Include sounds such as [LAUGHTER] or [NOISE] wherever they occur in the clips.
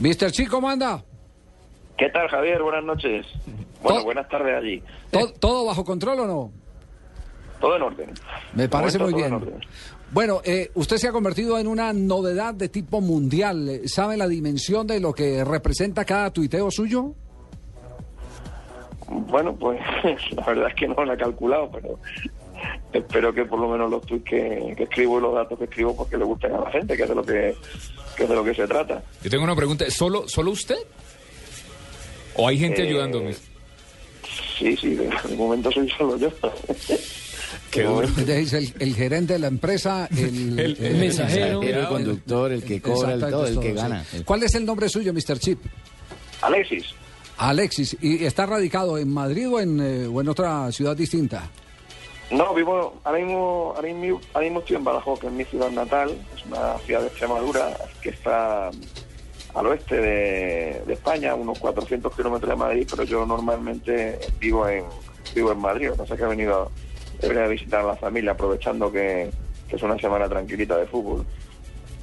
Mr. Chi, ¿cómo anda? ¿Qué tal, Javier? Buenas noches. Bueno, buenas tardes allí. ¿Todo, todo bajo control o no? Todo en orden. Me parece muy bien. Bueno, eh, usted se ha convertido en una novedad de tipo mundial. Eh, ¿Sabe la dimensión de lo que representa cada tuiteo suyo? Bueno, pues [LAUGHS] la verdad es que no lo he calculado, pero espero que por lo menos los tweets que, que escribo y los datos que escribo porque le gusten a la gente, que es de lo que, que es de lo que se trata. Yo tengo una pregunta, ¿solo, solo usted? ¿O hay gente Eh, ayudándome? Sí, sí, de, de momento soy solo yo. [LAUGHS] Qué duro. Es el, el gerente de la empresa, el, El- el mensajero. El conductor, el que cobra, el todo, el que gana. ¿Cuál es el nombre suyo, Mr. Chip? Alexis, Alexis. ¿Y está radicado en Madrid o en, eh, o en otra ciudad distinta? No, vivo, ahora mismo, ahora mismo, ahora mismo estoy en Badajoz, que es mi ciudad natal, es una ciudad de Extremadura que está al oeste de, España, unos 400 kilómetros de Madrid, pero yo normalmente vivo en vivo en Madrid, o sea que he venido, a visitar a la familia aprovechando que, que es una semana tranquilita de fútbol.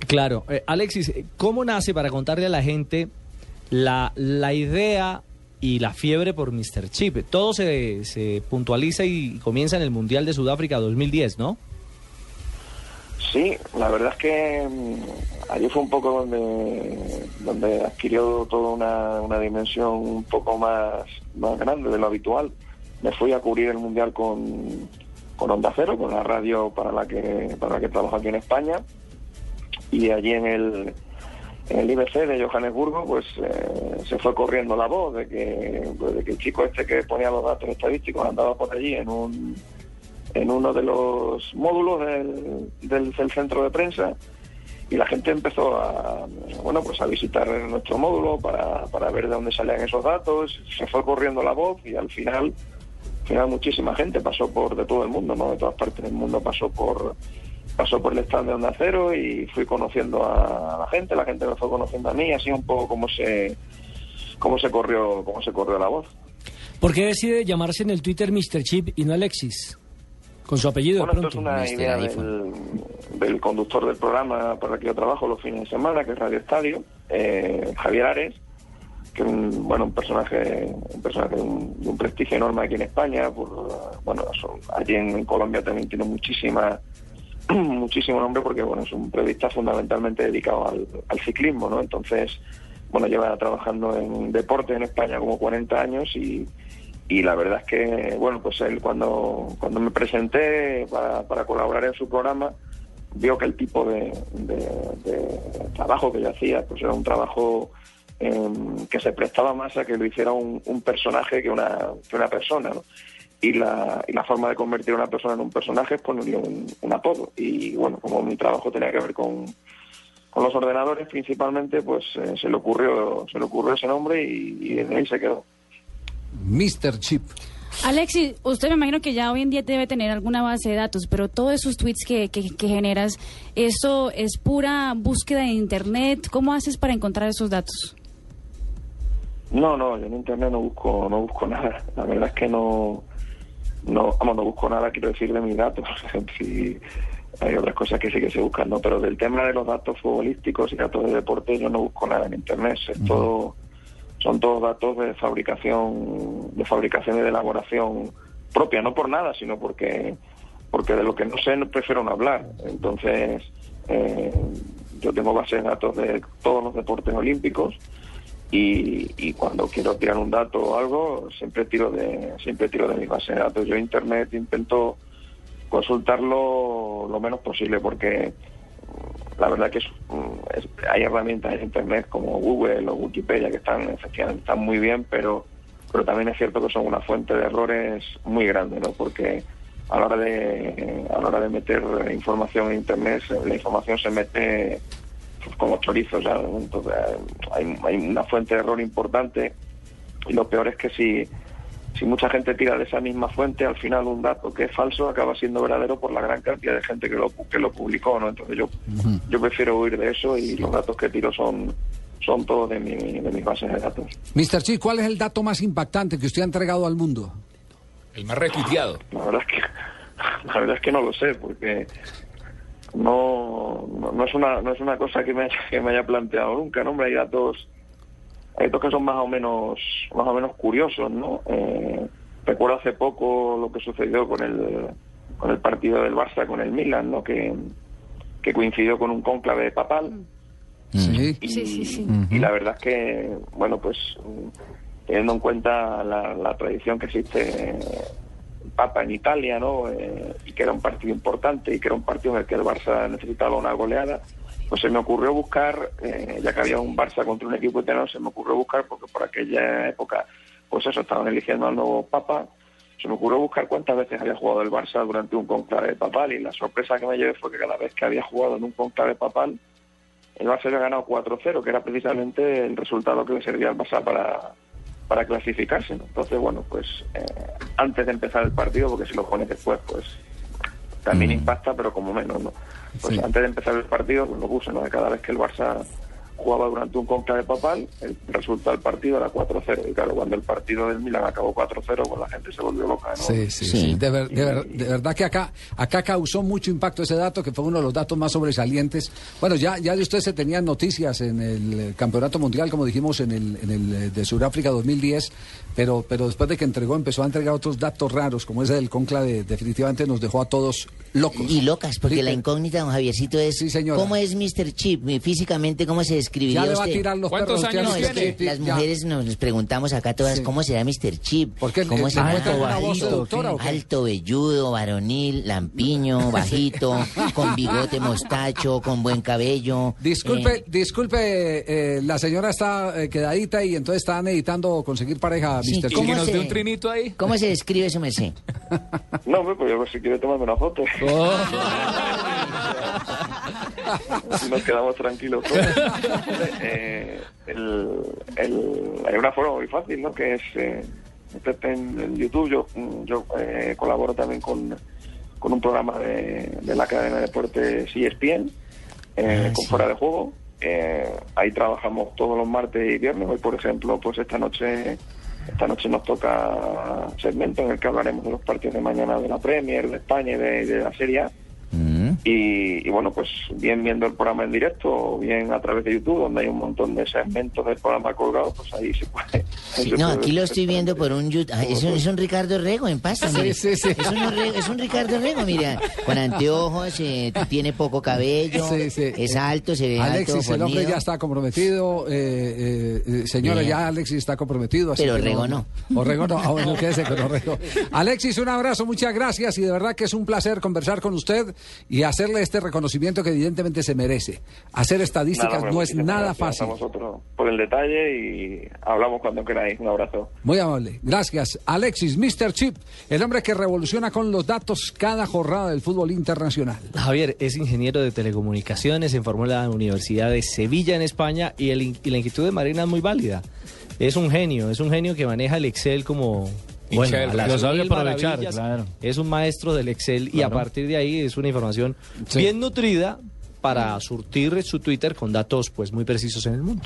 Claro. Eh, Alexis, ¿cómo nace para contarle a la gente la, la idea y la fiebre por Mr. Chip? Todo se, se puntualiza y comienza en el Mundial de Sudáfrica 2010, ¿no? Sí, la verdad es que mm, allí fue un poco donde, donde adquirió toda una, una dimensión un poco más, más grande de lo habitual. Me fui a cubrir el Mundial con, con Onda Cero, con la radio para la que, para la que trabajo aquí en España. Y allí en el, el IBC de Johannesburgo, pues eh, se fue corriendo la voz de que, pues, de que el chico este que ponía los datos estadísticos andaba por allí en un, en uno de los módulos del, del- del centro de prensa y la gente empezó a bueno pues a visitar nuestro módulo para, para ver de dónde salían esos datos. Se fue corriendo la voz y al final al final muchísima gente pasó por de todo el mundo no de todas partes del mundo pasó por pasó por el stand de Onda Cero y fui conociendo a la gente la gente me fue conociendo a mí así un poco como se cómo se corrió cómo se corrió la voz ¿Por qué decide llamarse en el Twitter Mr. Chip y no Alexis? Con su apellido Bueno, esto pronto. es una idea del, del conductor del programa para el que yo trabajo los fines de semana, que es Radio Estadio, eh, Javier Ares, que es un, bueno, un personaje, un personaje de un, de un prestigio enorme aquí en España. Por, bueno, allí en, en Colombia también tiene muchísima [CLEARS THROAT] muchísimo nombre porque bueno es un periodista fundamentalmente dedicado al, ciclismo, ¿no? Entonces, bueno, lleva trabajando en deporte en España como 40 años y, y la verdad es que, bueno, pues él cuando, cuando me presenté para, colaborar en su programa, vio que el tipo de, trabajo que yo hacía, pues era un trabajo em, que se prestaba más a que lo hiciera un, personaje que una, que una persona. Y la, y la forma de convertir a una persona en un personaje es ponerle un, un apodo. Y bueno, como mi trabajo tenía que ver con, con los ordenadores principalmente, pues eh, se le ocurrió se le ocurrió ese nombre y, y de ahí se quedó. Mr. Chip. Alexis, usted me imagino que ya hoy en día debe tener alguna base de datos, pero todos esos tweets que, que, que generas, ¿eso es pura búsqueda en Internet? ¿Cómo haces para encontrar esos datos? No, no, yo en internet no busco, no busco nada. La verdad es que no, no, vamos, no busco nada, quiero decir, de mis datos. [LAUGHS] si hay otras cosas que sí que se buscan, ¿no? Pero del tema de los datos futbolísticos y datos de deporte, yo no busco nada en internet. Es todo, son todos datos de fabricación, de fabricación y de elaboración propia, no por nada, sino porque, porque de lo que no sé no prefiero no hablar. Entonces, eh, yo tengo bases de datos de todos los deportes olímpicos y, y cuando quiero tirar un dato o algo siempre tiro de siempre tiro de mi base de datos. Yo internet intento consultarlo lo menos posible porque mm, la verdad que mm, hay herramientas en internet como Google o Wikipedia que están efectivamente están muy bien pero pero también es cierto que son una fuente de errores muy grande no porque a la hora de a la hora de meter información en internet la información se mete como chorizo, ya, entonces hay, hay una fuente de error importante y lo peor es que si, si mucha gente tira de esa misma fuente, al final un dato que es falso acaba siendo verdadero por la gran cantidad de gente que lo, que lo publicó, ¿no? Entonces yo, yo prefiero huir de eso y los datos que tiro son, son todos de, mi, de mis bases de datos. Mr. Chip, ¿cuál es el dato más impactante que usted ha entregado al mundo? El más retuiteado. La verdad es que, [LAUGHS] la verdad es que no lo sé, porque no, no, no es una no es una cosa que me, haya, que me haya planteado nunca, ¿no? Hombre, hay datos hay otros que son más o menos, más o menos curiosos, ¿no? Eh, recuerdo hace poco lo que sucedió con el, con el partido del Barça con el Milan, ¿no? Que, que coincidió con un cónclave papal. Sí. Y, Sí, sí, sí. y la verdad es que, bueno, pues mm, teniendo en cuenta la, la tradición que existe Papa en Italia, ¿no? Eh, y que era un partido importante y que era un partido en el que el Barça necesitaba una goleada, pues se me ocurrió buscar, eh, ya que había un Barça contra un equipo italiano, se me ocurrió buscar, porque por aquella época, pues eso, estaban eligiendo al nuevo Papa, se me ocurrió buscar cuántas veces había jugado el Barça durante un conclave papal y la sorpresa que me llevé fue que cada vez que había jugado en un conclave papal, el Barça había ganado 4-0, que era precisamente el resultado que le servía al Barça para, para clasificarse. ¿no? Entonces, bueno, pues eh, antes de empezar el partido, porque si lo pones después, pues también impacta, pero como menos, ¿no? Pues Sí. antes de empezar el partido, pues lo puse, ¿no? De cada vez que el Barça jugaba durante un conclave papal, el resultado del partido era 4-0. Y claro, cuando el partido del Milan acabó 4-0, pues la gente se volvió loca, ¿no? Sí, sí, sí. De, ver- de ver- de verdad que acá, acá causó mucho impacto ese dato, que fue uno de los datos más sobresalientes. Bueno, ya, ya de ustedes se tenían noticias en el eh, Campeonato Mundial, como dijimos, en el, en el eh, de Sudáfrica 2010, pero, pero después de que entregó, empezó a entregar otros datos raros, como ese del conclave, definitivamente nos dejó a todos locos. Y locas, porque Sí, la incógnita, don Javiercito, es Sí. ¿cómo es Mr. Chip? Físicamente, ¿cómo se describiría Ya le va a usted? tirar los ¿Cuántos perros. años No, es a tiene? que Chip, las mujeres nos, nos preguntamos acá todas, Sí. ¿cómo será Mr. Chip? Porque ¿Cómo le- se le alto, bajito, seductora, ¿o qué? alto, velludo, varonil, lampiño, [LAUGHS] bajito, con [LAUGHS] bigote mostacho, con buen cabello? Disculpe, Eh, disculpe, eh, la señora está eh, quedadita y entonces está necesitando conseguir pareja, Sí, Mr. ¿Y ¿Cómo que nos se- dé un trinito ahí? ¿Cómo se describe su merced? No, pues yo si quiere tomarme una foto. [LAUGHS] Nos quedamos tranquilos todos. Eh, el- el- hay una forma muy fácil, ¿no? Que es eh, en, en YouTube. Yo, yo eh, colaboro también con, con un programa de, de la cadena de deportes ESPN, eh, Ah, con. Fuera de Juego. Ahí trabajamos todos los martes y viernes. Hoy, por ejemplo, pues esta noche esta noche nos toca segmento en el que hablaremos de los partidos de mañana de la Premier, de España y de, de la Serie A. Y, y bueno, pues bien viendo el programa en directo o bien a través de YouTube, donde hay un montón de segmentos del programa colgados, pues ahí se puede. ahí Sí, se no, puede aquí lo estoy viendo por un YouTube. Ah, es, un, es un Ricardo Rego en pasta, Sí, sí, sí. Es, un, es un Ricardo Rego, mira. Con anteojos, eh, tiene poco cabello, Sí, sí. es alto, se ve Alexis, alto, el hombre ya está comprometido. eh, eh, eh, señora, Bien. ya Alexis está comprometido. así Pero que Orrego no. Orrego no. Ah, bueno, quédese con Orrego. [LAUGHS] Alexis, un abrazo, muchas gracias. Y de verdad que es un placer conversar con usted y hacerle este reconocimiento que evidentemente se merece. Hacer estadísticas no es nada fácil. A vosotros por el detalle y hablamos cuando queráis. Un abrazo. Muy amable. Gracias. Alexis, Mr. Chip, el hombre que revoluciona con los datos cada jornada del fútbol internacional. Javier es ingeniero de telecomunicaciones, se formó en la Universidad de Sevilla en España y, el y la inquietud de Marina es muy válida. Es un genio, es un genio que maneja el Excel como... Bueno. Lo sabe aprovechar, claro. Es un maestro del Excel y a partir de ahí es una información bien nutrida para surtir su Twitter con datos pues muy precisos en el mundo.